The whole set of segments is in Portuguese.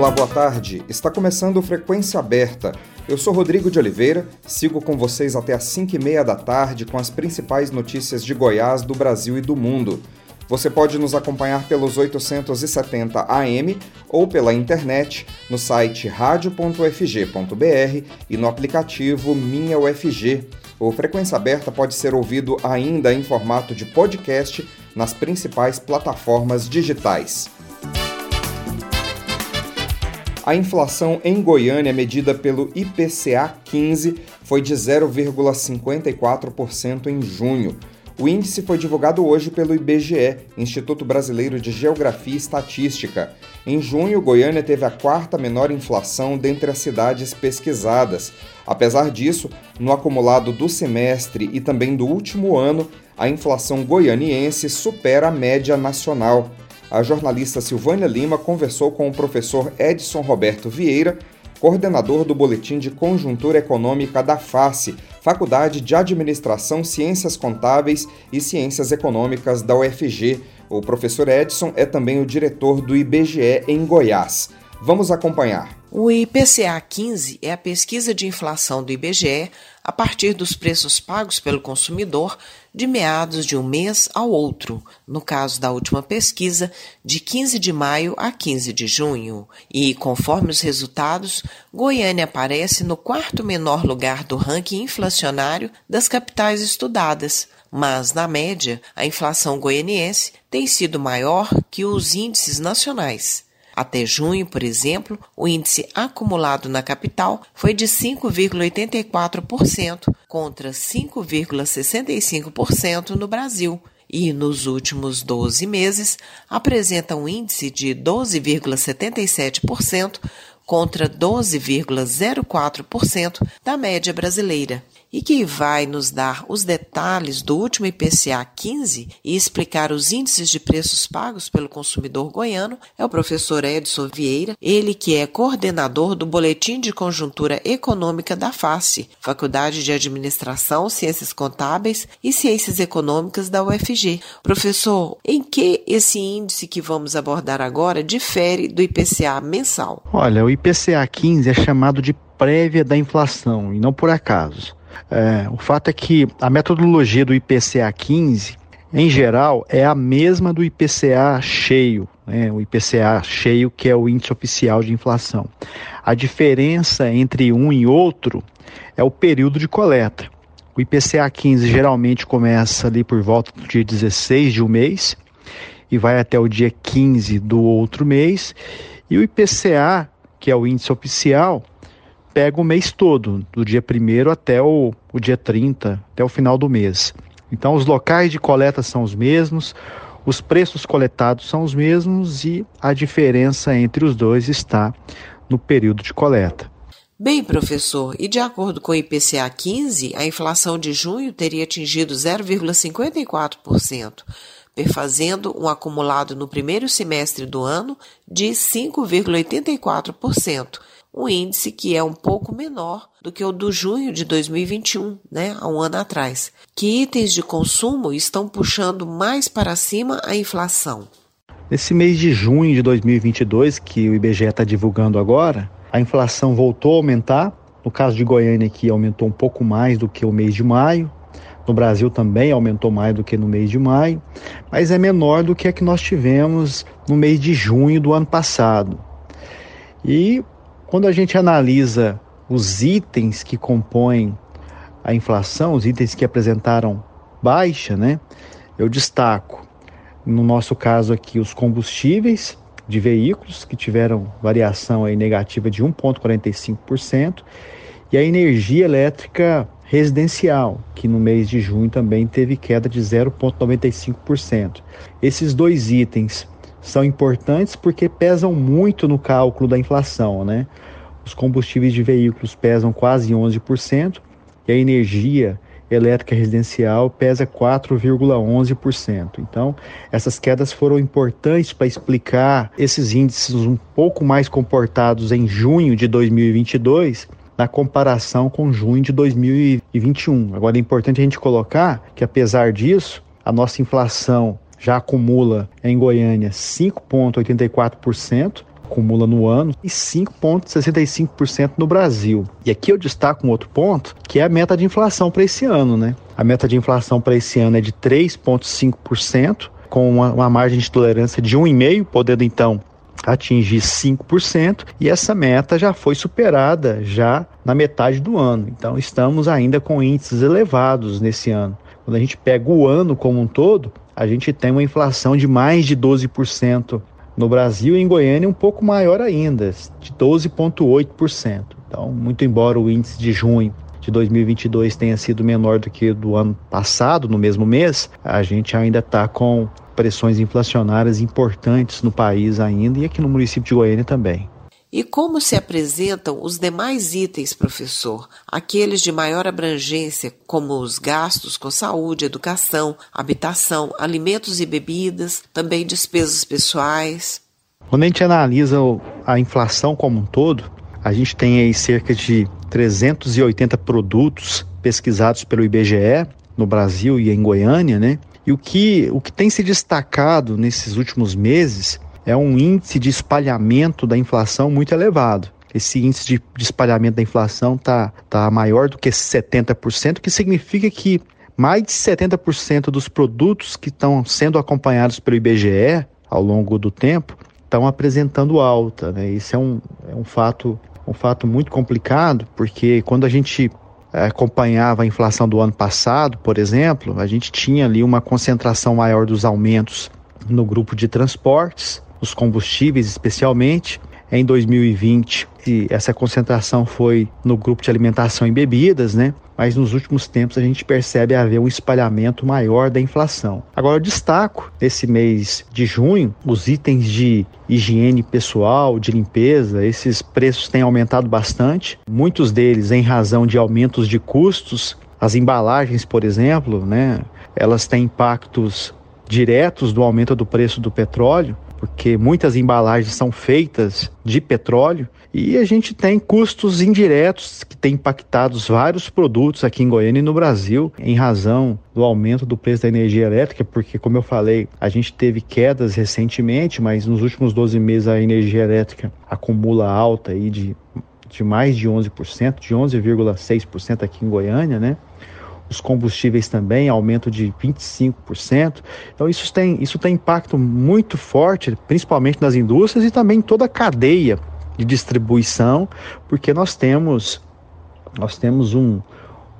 Olá, boa tarde. Está começando Frequência Aberta. Eu sou Rodrigo de Oliveira, sigo com vocês até às 5 e meia da tarde com as principais notícias de Goiás, do Brasil e do mundo. Você pode nos acompanhar pelos 870 AM ou pela internet no site radio.ufg.br e no aplicativo Minha UFG. O Frequência Aberta pode ser ouvido ainda em formato de podcast nas principais plataformas digitais. A inflação em Goiânia, medida pelo IPCA 15, foi de 0,54% em junho. O índice foi divulgado hoje pelo IBGE, Instituto Brasileiro de Geografia e Estatística. Em junho, Goiânia teve a quarta menor inflação dentre as cidades pesquisadas. Apesar disso, no acumulado do semestre e também do último ano, a inflação goianiense supera a média nacional a jornalista Silvânia Lima conversou com o professor Edson Roberto Vieira, coordenador do Boletim de Conjuntura Econômica da FACE, Faculdade de Administração, Ciências Contábeis e Ciências Econômicas da UFG. O professor Edson é também o diretor do IBGE em Goiás. Vamos acompanhar. O IPCA 15 é a pesquisa de inflação do IBGE a partir dos preços pagos pelo consumidor de meados de um mês ao outro, no caso da última pesquisa, de 15 de maio a 15 de junho. E, conforme os resultados, Goiânia aparece no quarto menor lugar do ranking inflacionário das capitais estudadas. Mas, na média, a inflação goianiense tem sido maior que os índices nacionais. Até junho, por exemplo, o índice acumulado na capital foi de 5,84% contra 5,65% no Brasil. E nos últimos 12 meses apresenta um índice de 12,77% contra 12,04% da média brasileira e que vai nos dar os detalhes do último IPCA 15 e explicar os índices de preços pagos pelo consumidor goiano é o professor Edson Vieira, ele que é coordenador do Boletim de Conjuntura Econômica da FACE, Faculdade de Administração, Ciências Contábeis e Ciências Econômicas da UFG. Professor, em que esse índice que vamos abordar agora difere do IPCA mensal? Olha, o IPCA 15 é chamado de prévia da inflação e não por acaso. É, o fato é que a metodologia do IPCA 15, em geral, é a mesma do IPCA cheio, né? o IPCA cheio que é o índice oficial de inflação. A diferença entre um e outro é o período de coleta. O IPCA 15 geralmente começa ali por volta do dia 16 de um mês e vai até o dia 15 do outro mês. E o IPCA, que é o índice oficial, pega o mês todo, do dia 1 até o, o dia 30, até o final do mês. Então, os locais de coleta são os mesmos, os preços coletados são os mesmos e a diferença entre os dois está no período de coleta. Bem, professor, e de acordo com o IPCA 15, a inflação de junho teria atingido 0,54%, perfazendo um acumulado no primeiro semestre do ano de 5,84% um índice que é um pouco menor do que o do junho de 2021, né, há um ano atrás. Que itens de consumo estão puxando mais para cima a inflação? Nesse mês de junho de 2022, que o IBGE está divulgando agora, a inflação voltou a aumentar. No caso de Goiânia, aqui aumentou um pouco mais do que o mês de maio. No Brasil também aumentou mais do que no mês de maio, mas é menor do que a que nós tivemos no mês de junho do ano passado. E quando a gente analisa os itens que compõem a inflação, os itens que apresentaram baixa, né? Eu destaco, no nosso caso aqui, os combustíveis de veículos, que tiveram variação aí negativa de 1,45%, e a energia elétrica residencial, que no mês de junho também teve queda de 0,95%. Esses dois itens são importantes porque pesam muito no cálculo da inflação, né? Os combustíveis de veículos pesam quase 11% e a energia elétrica residencial pesa 4,11%. Então, essas quedas foram importantes para explicar esses índices um pouco mais comportados em junho de 2022 na comparação com junho de 2021. Agora é importante a gente colocar que apesar disso, a nossa inflação já acumula em Goiânia 5,84%, acumula no ano, e 5,65% no Brasil. E aqui eu destaco um outro ponto, que é a meta de inflação para esse ano, né? A meta de inflação para esse ano é de 3,5%, com uma, uma margem de tolerância de 1,5%, podendo então atingir 5%, e essa meta já foi superada já na metade do ano. Então estamos ainda com índices elevados nesse ano. Quando a gente pega o ano como um todo, a gente tem uma inflação de mais de 12% no Brasil e em Goiânia um pouco maior ainda, de 12,8%. Então, muito embora o índice de junho de 2022 tenha sido menor do que do ano passado, no mesmo mês, a gente ainda está com pressões inflacionárias importantes no país ainda e aqui no município de Goiânia também. E como se apresentam os demais itens, professor? Aqueles de maior abrangência, como os gastos com saúde, educação, habitação, alimentos e bebidas, também despesas pessoais. Quando a gente analisa a inflação como um todo, a gente tem aí cerca de 380 produtos pesquisados pelo IBGE no Brasil e em Goiânia, né? E o que, o que tem se destacado nesses últimos meses é um índice de espalhamento da inflação muito elevado. Esse índice de, de espalhamento da inflação está tá maior do que 70%, que significa que mais de 70% dos produtos que estão sendo acompanhados pelo IBGE ao longo do tempo estão apresentando alta. Né? Isso é um, é um, fato, um fato muito complicado, porque quando a gente é, acompanhava a inflação do ano passado, por exemplo, a gente tinha ali uma concentração maior dos aumentos no grupo de transportes, os combustíveis especialmente. Em 2020, essa concentração foi no grupo de alimentação e bebidas, né? Mas nos últimos tempos a gente percebe haver um espalhamento maior da inflação. Agora eu destaco nesse mês de junho os itens de higiene pessoal, de limpeza, esses preços têm aumentado bastante, muitos deles em razão de aumentos de custos. As embalagens, por exemplo, né, elas têm impactos diretos do aumento do preço do petróleo, porque muitas embalagens são feitas de petróleo e a gente tem custos indiretos que têm impactado vários produtos aqui em Goiânia e no Brasil em razão do aumento do preço da energia elétrica, porque como eu falei, a gente teve quedas recentemente, mas nos últimos 12 meses a energia elétrica acumula alta aí de, de mais de 11%, de 11,6% aqui em Goiânia, né? Os combustíveis também, aumento de 25%. Então isso tem, isso tem impacto muito forte, principalmente nas indústrias e também em toda a cadeia de distribuição, porque nós temos nós temos um,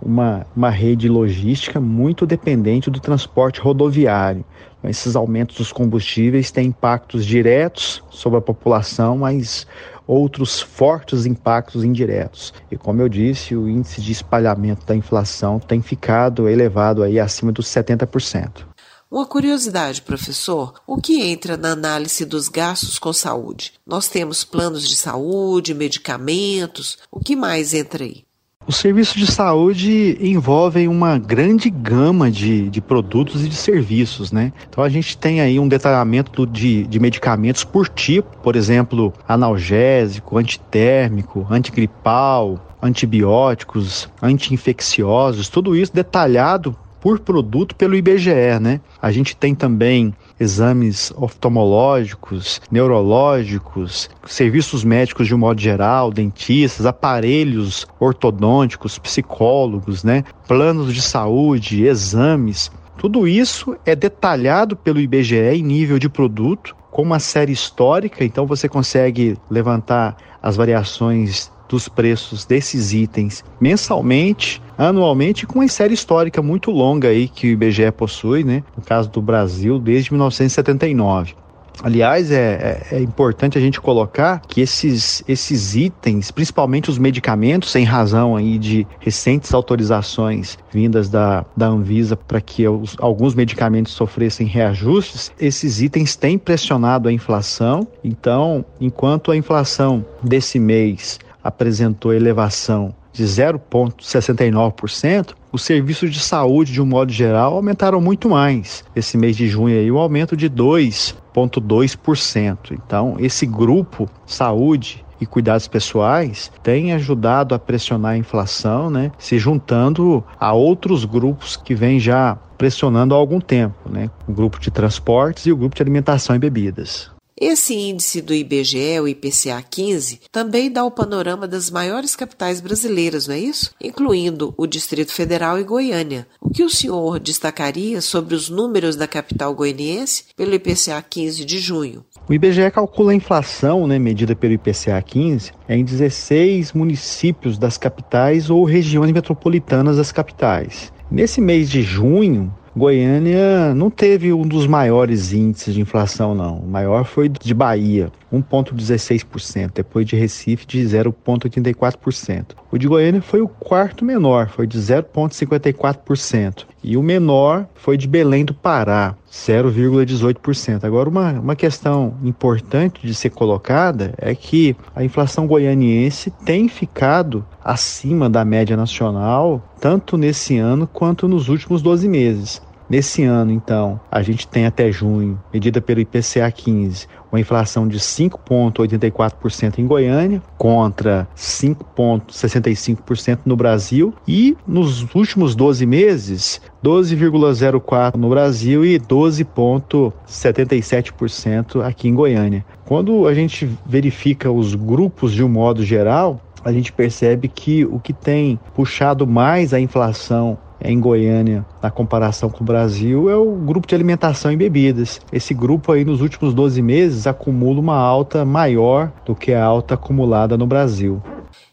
uma, uma rede logística muito dependente do transporte rodoviário. Esses aumentos dos combustíveis têm impactos diretos sobre a população, mas outros fortes impactos indiretos. E como eu disse, o índice de espalhamento da inflação tem ficado elevado aí acima dos 70%. Uma curiosidade, professor: o que entra na análise dos gastos com saúde? Nós temos planos de saúde, medicamentos, o que mais entra aí? Os serviços de saúde envolvem uma grande gama de, de produtos e de serviços, né? Então a gente tem aí um detalhamento de, de medicamentos por tipo, por exemplo, analgésico, antitérmico, antigripal, antibióticos, anti-infecciosos, tudo isso detalhado por produto pelo IBGE, né? A gente tem também exames oftalmológicos, neurológicos, serviços médicos de um modo geral, dentistas, aparelhos ortodônticos, psicólogos, né? Planos de saúde, exames. Tudo isso é detalhado pelo IBGE em nível de produto, com uma série histórica, então você consegue levantar as variações dos preços desses itens mensalmente, anualmente, com uma série histórica muito longa aí que o IBGE possui, né? No caso do Brasil, desde 1979. Aliás, é, é, é, importante a gente colocar que esses, esses itens, principalmente os medicamentos, em razão aí de recentes autorizações vindas da, da Anvisa para que os, alguns medicamentos sofressem reajustes, esses itens têm pressionado a inflação. Então, enquanto a inflação desse mês apresentou elevação de 0,69%, os serviços de saúde, de um modo geral, aumentaram muito mais. Esse mês de junho aí, o um aumento de 2,2%. Então, esse grupo saúde e cuidados pessoais tem ajudado a pressionar a inflação, né? Se juntando a outros grupos que vêm já pressionando há algum tempo, né? O grupo de transportes e o grupo de alimentação e bebidas. Esse índice do IBGE, o IPCA 15, também dá o panorama das maiores capitais brasileiras, não é isso? Incluindo o Distrito Federal e Goiânia. O que o senhor destacaria sobre os números da capital goianiense pelo IPCA 15 de junho? O IBGE calcula a inflação, né, medida pelo IPCA 15, em 16 municípios das capitais ou regiões metropolitanas das capitais. Nesse mês de junho, Goiânia não teve um dos maiores índices de inflação, não. O maior foi de Bahia, 1,16%, depois de Recife, de 0,84%. O de Goiânia foi o quarto menor, foi de 0,54%. E o menor foi de Belém do Pará, 0,18%. Agora, uma, uma questão importante de ser colocada é que a inflação goianiense tem ficado acima da média nacional, tanto nesse ano quanto nos últimos 12 meses. Nesse ano, então, a gente tem até junho, medida pelo IPCA 15, uma inflação de 5,84% em Goiânia contra 5,65% no Brasil e nos últimos 12 meses 12,04% no Brasil e 12,77% aqui em Goiânia. Quando a gente verifica os grupos de um modo geral, a gente percebe que o que tem puxado mais a inflação em Goiânia, na comparação com o Brasil, é o grupo de alimentação e bebidas. Esse grupo aí nos últimos 12 meses acumula uma alta maior do que a alta acumulada no Brasil.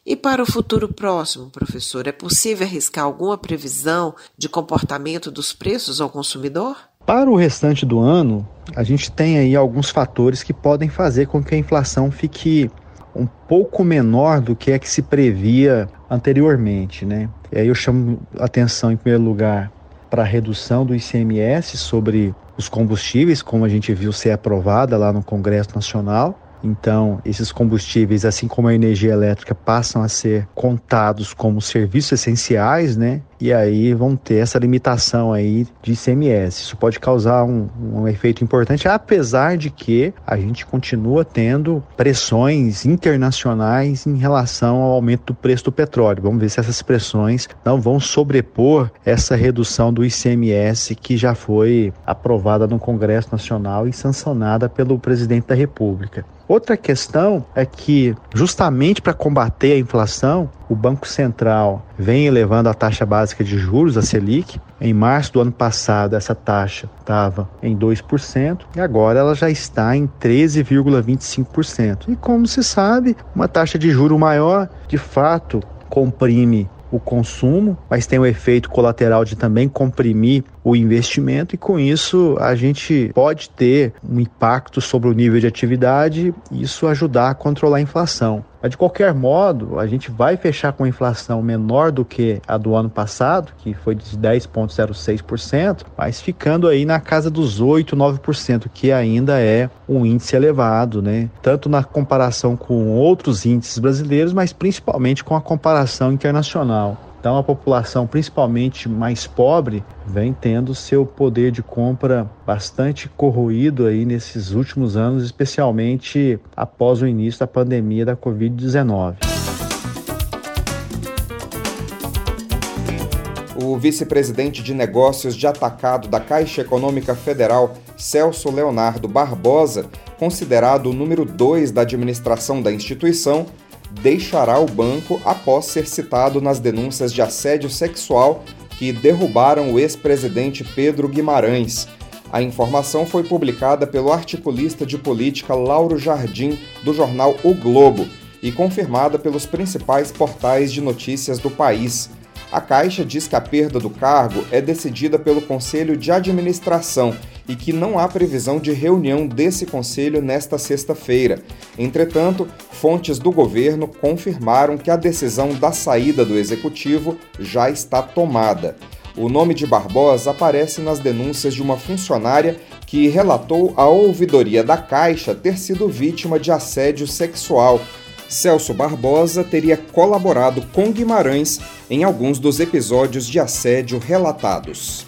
E para o futuro próximo, professor, é possível arriscar alguma previsão de comportamento dos preços ao consumidor? Para o restante do ano, a gente tem aí alguns fatores que podem fazer com que a inflação fique um pouco menor do que é que se previa anteriormente, né? E aí eu chamo atenção em primeiro lugar para a redução do ICMS sobre os combustíveis, como a gente viu ser aprovada lá no Congresso Nacional. Então, esses combustíveis, assim como a energia elétrica, passam a ser contados como serviços essenciais, né? E aí vão ter essa limitação aí de ICMS. Isso pode causar um, um efeito importante, apesar de que a gente continua tendo pressões internacionais em relação ao aumento do preço do petróleo. Vamos ver se essas pressões não vão sobrepor essa redução do ICMS que já foi aprovada no Congresso Nacional e sancionada pelo presidente da República. Outra questão é que, justamente para combater a inflação, o Banco Central vem elevando a taxa básica de juros, a Selic. Em março do ano passado, essa taxa estava em 2% e agora ela já está em 13,25%. E como se sabe, uma taxa de juro maior, de fato, comprime o consumo, mas tem o efeito colateral de também comprimir o investimento e com isso a gente pode ter um impacto sobre o nível de atividade e isso ajudar a controlar a inflação. Mas de qualquer modo, a gente vai fechar com inflação menor do que a do ano passado, que foi de 10,06%, mas ficando aí na casa dos 8, 9%, que ainda é um índice elevado, né? Tanto na comparação com outros índices brasileiros, mas principalmente com a comparação internacional. Então a população, principalmente mais pobre, vem tendo seu poder de compra bastante corroído aí nesses últimos anos, especialmente após o início da pandemia da Covid-19. O vice-presidente de negócios de atacado da Caixa Econômica Federal, Celso Leonardo Barbosa, considerado o número 2 da administração da instituição, deixará o banco após ser citado nas denúncias de assédio sexual que derrubaram o ex-presidente Pedro Guimarães. A informação foi publicada pelo articulista de política Lauro Jardim, do jornal O Globo, e confirmada pelos principais portais de notícias do país. A Caixa diz que a perda do cargo é decidida pelo Conselho de Administração e que não há previsão de reunião desse conselho nesta sexta-feira. Entretanto, fontes do governo confirmaram que a decisão da saída do executivo já está tomada. O nome de Barbosa aparece nas denúncias de uma funcionária que relatou à ouvidoria da Caixa ter sido vítima de assédio sexual Celso Barbosa teria colaborado com Guimarães em alguns dos episódios de assédio relatados.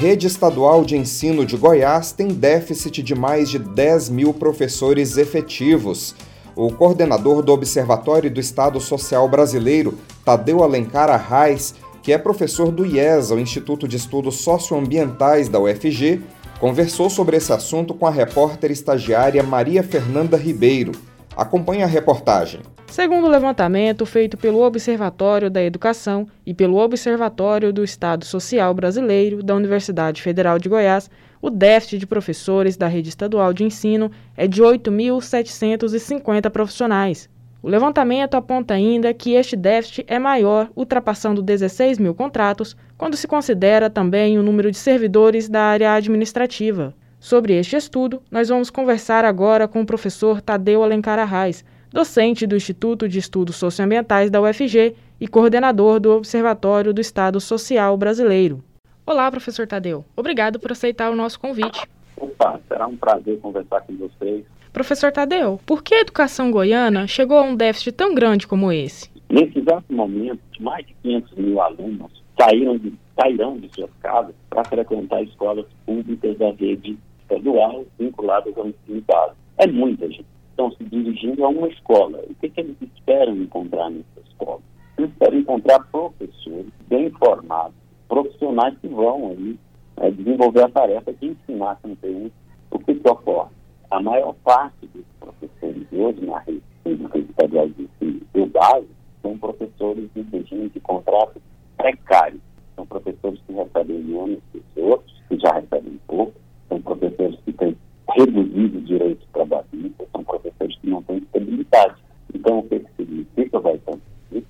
Rede Estadual de Ensino de Goiás tem déficit de mais de 10 mil professores efetivos. O coordenador do Observatório do Estado Social Brasileiro, Tadeu Alencar Arraes, que é professor do IESA, o Instituto de Estudos Socioambientais da UFG, conversou sobre esse assunto com a repórter estagiária Maria Fernanda Ribeiro. Acompanhe a reportagem. Segundo o levantamento feito pelo Observatório da Educação e pelo Observatório do Estado Social Brasileiro da Universidade Federal de Goiás, o déficit de professores da rede estadual de ensino é de 8.750 profissionais, o levantamento aponta ainda que este déficit é maior, ultrapassando 16 mil contratos, quando se considera também o número de servidores da área administrativa. Sobre este estudo, nós vamos conversar agora com o professor Tadeu Alencar Arraes, docente do Instituto de Estudos Socioambientais da UFG e coordenador do Observatório do Estado Social Brasileiro. Olá, professor Tadeu. Obrigado por aceitar o nosso convite. Opa, será um prazer conversar com vocês Professor Tadeu, por que a educação goiana chegou a um déficit tão grande como esse? Nesse exato momento, mais de 500 mil alunos saíram de, sairão de suas casas para frequentar escolas públicas da rede estadual vinculadas ao ensino básico. É muita gente. Estão se dirigindo a uma escola. O que, que eles esperam encontrar nessa escola? Eles esperam encontrar professores bem formados, profissionais que vão aí é, desenvolver a tarefa de ensinar conteúdo. O que, que ocorre? a maior parte dos professores hoje na rede pública estadual de ensino do básico são professores de regime de contrato precário. São professores que recebem menos que os outros, que já recebem pouco, são professores que têm reduzido direitos trabalhistas, são professores que não têm estabilidade. Então, o que, significa, vai acontecer?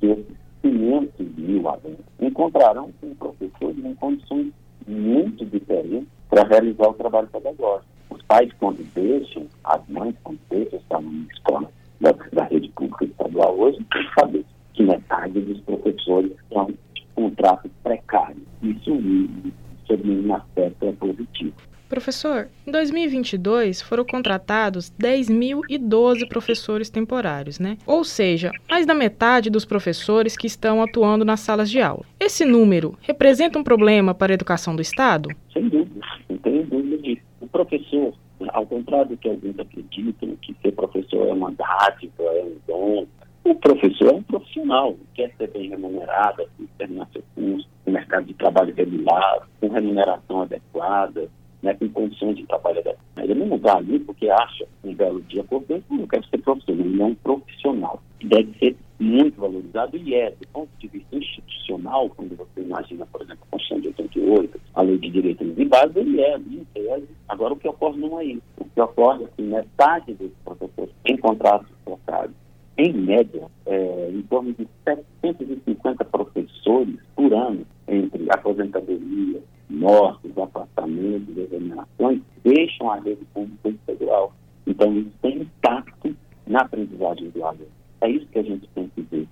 Que esses 500 mil alunos encontrarão um professor em condições muito diferentes para realizar o trabalho pedagógico pais, quando deixam, as mães, quando deixam estar numa escola da, da rede pública estadual hoje, tem que saber que metade dos professores são contratos precários. Isso, sobre um aspecto, é positivo. Professor, em 2022 foram contratados 10.012 professores temporários, né? Ou seja, mais da metade dos professores que estão atuando nas salas de aula. Esse número representa um problema para a educação do Estado? Sem dúvida, não tenho dúvida disso. O professor, ao contrário do que alguns acreditam, que ser professor é uma dádiva, é um dom, o professor é um profissional, quer ser bem remunerado, terminar seu curso, no mercado de trabalho regular, com remuneração adequada, né, com condições de trabalho adequadas. Ele não está ali porque acha um belo dia acordando, não quer ser profissional, ele é um profissional. Deve ser muito valorizado e é, do ponto de vista institucional, quando você imagina, por exemplo, a Constituição de 88, a Lei de Direitos de Base, ele é, em tese. Agora, o que ocorre não é isso. O que ocorre é que metade dos professores em contratos trocados, em média, é, em torno de 750 professores por ano, entre aposentadoria, mortes, afastamentos, examinações, deixam a rede pública estadual. Então, isso tem impacto na aprendizagem do aluno. É isso que a gente tem que ver.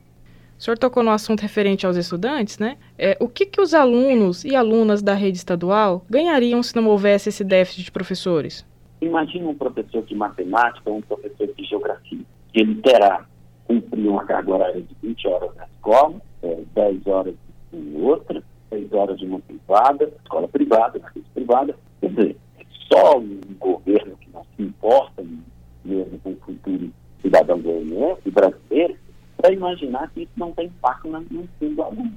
O senhor tocou no assunto referente aos estudantes, né? É, o que, que os alunos e alunas da rede estadual ganhariam se não houvesse esse déficit de professores? Imagina um professor de matemática ou um professor de geografia. Ele terá cumprir uma carga horária de 20 horas na escola, é, 10 horas em outra, 6 horas de uma privada, escola privada, rede privada. Quer dizer, só um governo que não se importa mesmo com o futuro cidadão goianiense, brasileiro, para imaginar que isso não tem impacto no ensino do aluno.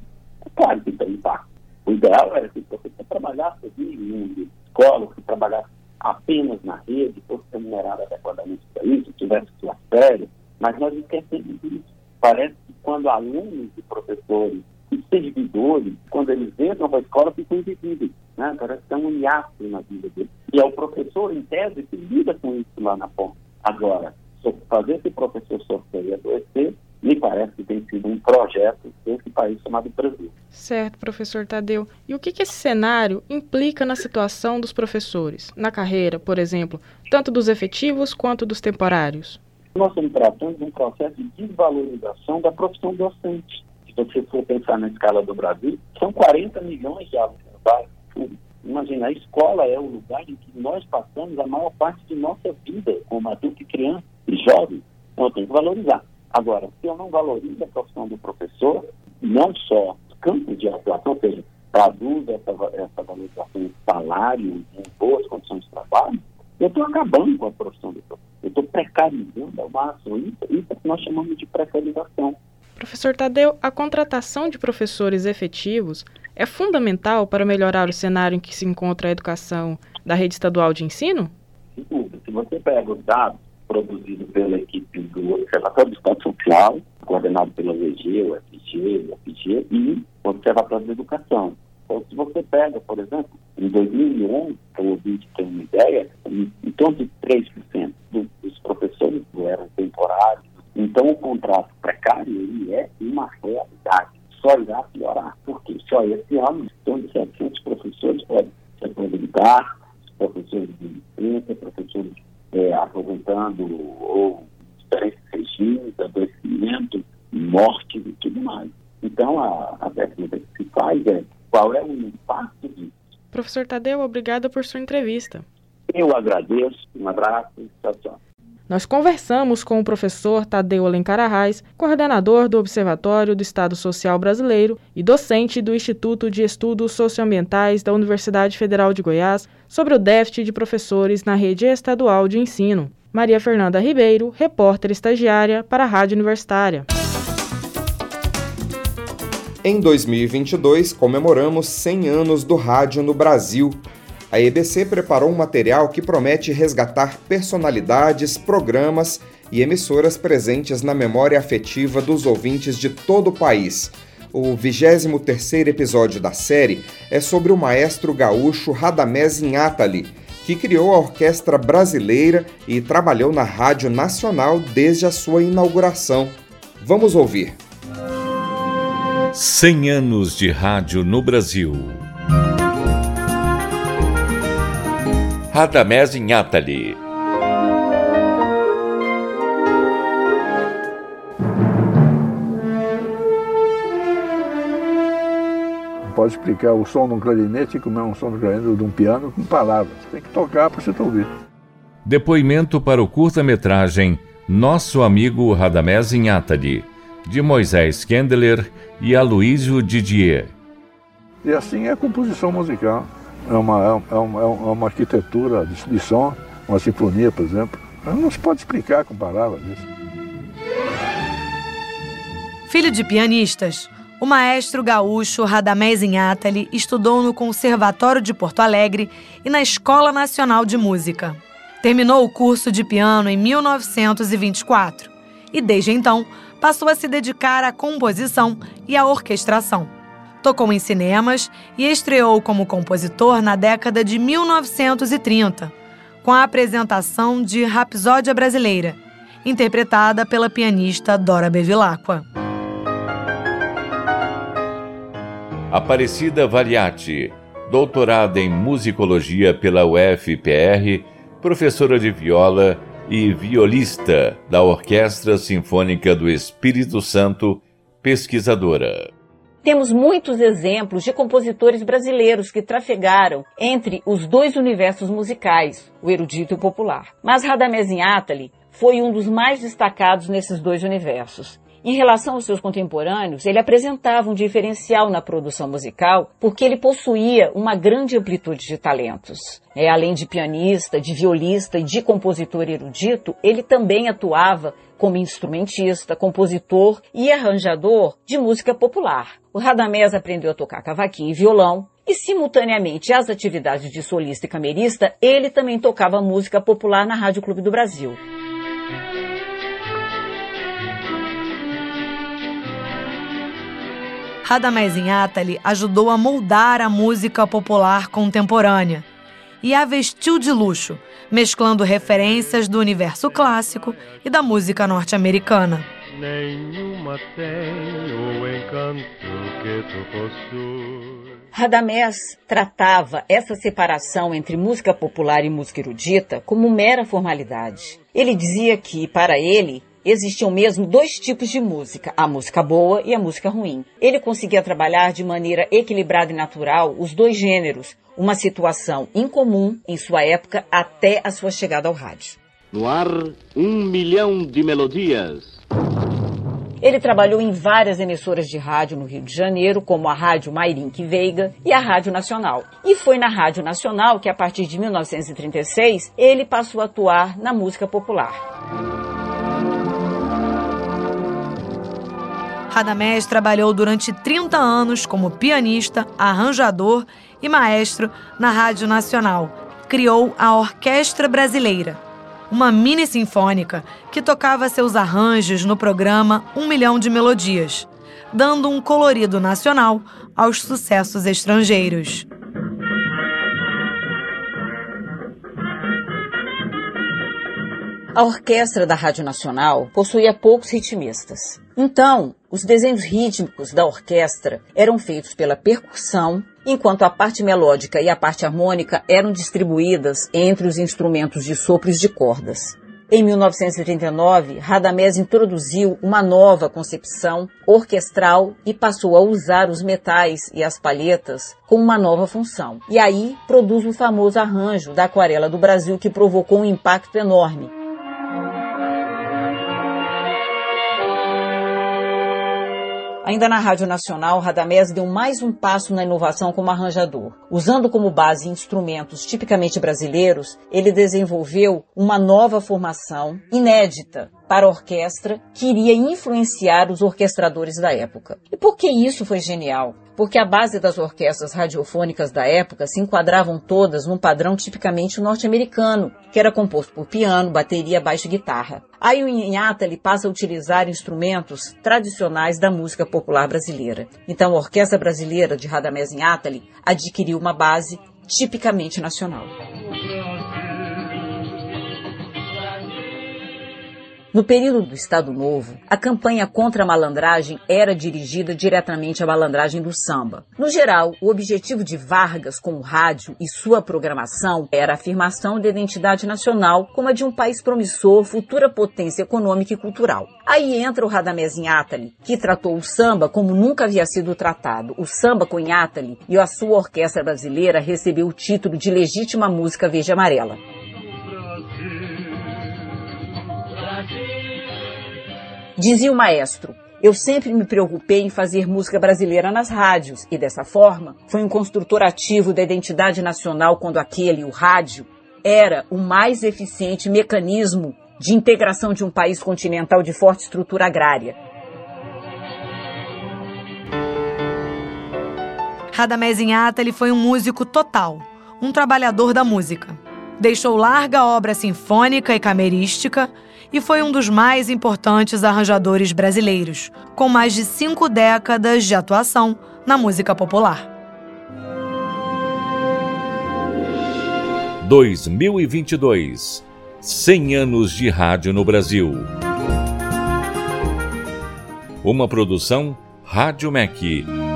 É claro que tem impacto. O ideal era que professor trabalhasse em escola, que trabalhasse apenas na rede, fosse remunerado adequadamente para isso, tivesse suas férias, mas nós esquecemos disso. Parece que quando alunos e professores servidores, quando eles entram para a escola, ficam invisíveis. Né? Parece que é um hiato na vida deles. E é o professor, em tese, que lida com isso lá na ponta. Agora, fazer esse professor sofrer e adoecer, me parece que tem sido um projeto desse país chamado Brasil. Certo, professor Tadeu. E o que, que esse cenário implica na situação dos professores, na carreira, por exemplo, tanto dos efetivos quanto dos temporários? Nós estamos tratando de um processo de desvalorização da profissão docente. Se você for pensar na escala do Brasil, são 40 milhões de alunos no Imagina, a escola é o lugar em que nós passamos a maior parte de nossa vida como adulto e criança e jovem. Então eu tenho que valorizar. Agora, se eu não valorizo a profissão do professor, não só campos de atuação, ou seja, traduz essa, essa valorização em salário, em boas condições de trabalho, eu estou acabando com a profissão do professor. Eu estou precarizando ao máximo. Isso, é que nós chamamos de precarização. Professor Tadeu, a contratação de professores efetivos é fundamental para melhorar o cenário em que se encontra a educação da rede estadual de ensino? Sem dúvida. Se você pega os dados produzidos pela equipe do Observatório do Estado Social, coordenado pela VG, o FG, o FG e o Observatório da Educação. Então, se você pega, por exemplo, em 2011, para o ouvinte ter uma ideia, em, em torno de 3% do, dos professores eram temporários. Então, o contrato precário ele é uma realidade. Só irá piorar. Porque só esse ano, torno de 700 professores podem se aposentar, professores de licença, professores é, aposentando ou diferentes regimes, adoecimento, morte e tudo mais. Então, a, a pergunta que se faz é qual é o impacto disso? Professor Tadeu, obrigada por sua entrevista. Eu agradeço, um abraço. Nós conversamos com o professor Tadeu Alencar Arraes, coordenador do Observatório do Estado Social Brasileiro e docente do Instituto de Estudos Socioambientais da Universidade Federal de Goiás, sobre o déficit de professores na rede estadual de ensino. Maria Fernanda Ribeiro, repórter estagiária para a Rádio Universitária. Em 2022, comemoramos 100 anos do rádio no Brasil. A EBC preparou um material que promete resgatar personalidades, programas e emissoras presentes na memória afetiva dos ouvintes de todo o país. O 23º episódio da série é sobre o maestro gaúcho Radamés Inhatali, que criou a Orquestra Brasileira e trabalhou na Rádio Nacional desde a sua inauguração. Vamos ouvir. 100 anos de rádio no Brasil. Radamés Inhatali. Pode explicar o som de um clarinete como é um som de clarinete de um piano com palavras. Tem que tocar para você ouvir. Depoimento para o curta-metragem Nosso Amigo Radamés Inhatali de Moisés Kendler e Aloysio Didier. E assim é a composição musical. É uma, é uma, é uma arquitetura de, som, uma sinfonia, por exemplo. Não se pode explicar com palavras isso. Filho de pianistas, o maestro gaúcho Radamés Inhatali estudou no Conservatório de Porto Alegre e na Escola Nacional de Música. Terminou o curso de piano em 1924 e, desde então, passou a se dedicar à composição e à orquestração. Tocou em cinemas e estreou como compositor na década de 1930, com a apresentação de Rapsódia Brasileira, interpretada pela pianista Dora Bevilacqua. Aparecida Variati, doutorada em musicologia pela UFPR, professora de viola e violista da Orquestra Sinfônica do Espírito Santo, pesquisadora. Temos muitos exemplos de compositores brasileiros que trafegaram entre os dois universos musicais, o erudito e o popular. Mas Radamés Inhatali foi um dos mais destacados nesses dois universos. Em relação aos seus contemporâneos, ele apresentava um diferencial na produção musical porque ele possuía uma grande amplitude de talentos. É, além de pianista, de violista e de compositor erudito, ele também atuava como instrumentista, compositor e arranjador de música popular. O Radamés aprendeu a tocar cavaquinho e violão, e simultaneamente às atividades de solista e camerista, ele também tocava música popular na Rádio Clube do Brasil. Radamés Inhatali ajudou a moldar a música popular contemporânea e a vestiu de luxo, mesclando referências do universo clássico e da música norte-americana. Nenhuma tem o encanto que tu. Radamés tratava essa separação entre música popular e música erudita como mera formalidade. Ele dizia que, para ele, existiam mesmo dois tipos de música, a música boa e a música ruim. Ele conseguia trabalhar de maneira equilibrada e natural os dois gêneros, uma situação incomum em sua época até a sua chegada ao rádio. No ar, um milhão de melodias. Ele trabalhou em várias emissoras de rádio no Rio de Janeiro, como a Rádio Mairink Veiga e a Rádio Nacional. E foi na Rádio Nacional que, a partir de 1936, ele passou a atuar na música popular. Radamés trabalhou durante 30 anos como pianista, arranjador e maestro na Rádio Nacional. Criou a Orquestra Brasileira, uma mini sinfônica que tocava seus arranjos no programa Um Milhão de Melodias, dando um colorido nacional aos sucessos estrangeiros. A orquestra da Rádio Nacional possuía poucos ritmistas. Então, os desenhos rítmicos da orquestra eram feitos pela percussão, enquanto a parte melódica e a parte harmônica eram distribuídas entre os instrumentos de sopros de cordas. Em 1939, Radamés introduziu uma nova concepção orquestral e passou a usar os metais e as palhetas com uma nova função. E aí produz o famoso arranjo da Aquarela do Brasil que provocou um impacto enorme Ainda na Rádio Nacional, Radamés deu mais um passo na inovação como arranjador. Usando como base instrumentos tipicamente brasileiros, ele desenvolveu uma nova formação inédita para a orquestra que iria influenciar os orquestradores da época. E por que isso foi genial? Porque a base das orquestras radiofônicas da época se enquadravam todas num padrão tipicamente norte-americano, que era composto por piano, bateria, baixo e guitarra. Aí o Inhatali passa a utilizar instrumentos tradicionais da música popular brasileira. Então a Orquestra Brasileira de Radamés Inhatali adquiriu uma base tipicamente nacional. No período do Estado Novo, a campanha contra a malandragem era dirigida diretamente à malandragem do samba. No geral, o objetivo de Vargas com o rádio e sua programação era a afirmação da identidade nacional como a de um país promissor, futura potência econômica e cultural. Aí entra o Radamés Inhatali, que tratou o samba como nunca havia sido tratado. O samba com Inhatali e a sua orquestra brasileira recebeu o título de legítima música verde amarela. Dizia o maestro, eu sempre me preocupei em fazer música brasileira nas rádios e, dessa forma, foi um construtor ativo da identidade nacional quando aquele, o rádio, era o mais eficiente mecanismo de integração de um país continental de forte estrutura agrária. Radamés Inhata foi um músico total, um trabalhador da música. Deixou larga obra sinfônica e camerística e foi um dos mais importantes arranjadores brasileiros, com mais de cinco décadas de atuação na música popular. 2022 100 anos de rádio no Brasil. Uma produção Rádio MEC.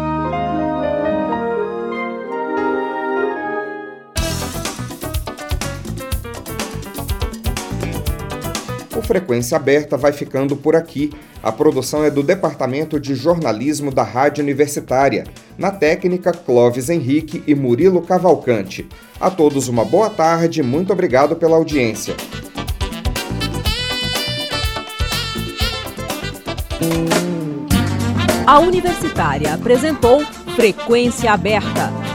Frequência Aberta vai ficando por aqui. A produção é do Departamento de Jornalismo da Rádio Universitária. Na técnica, Clóvis Henrique e Murilo Cavalcante. A todos uma boa tarde muito obrigado pela audiência. A Universitária apresentou Frequência Aberta.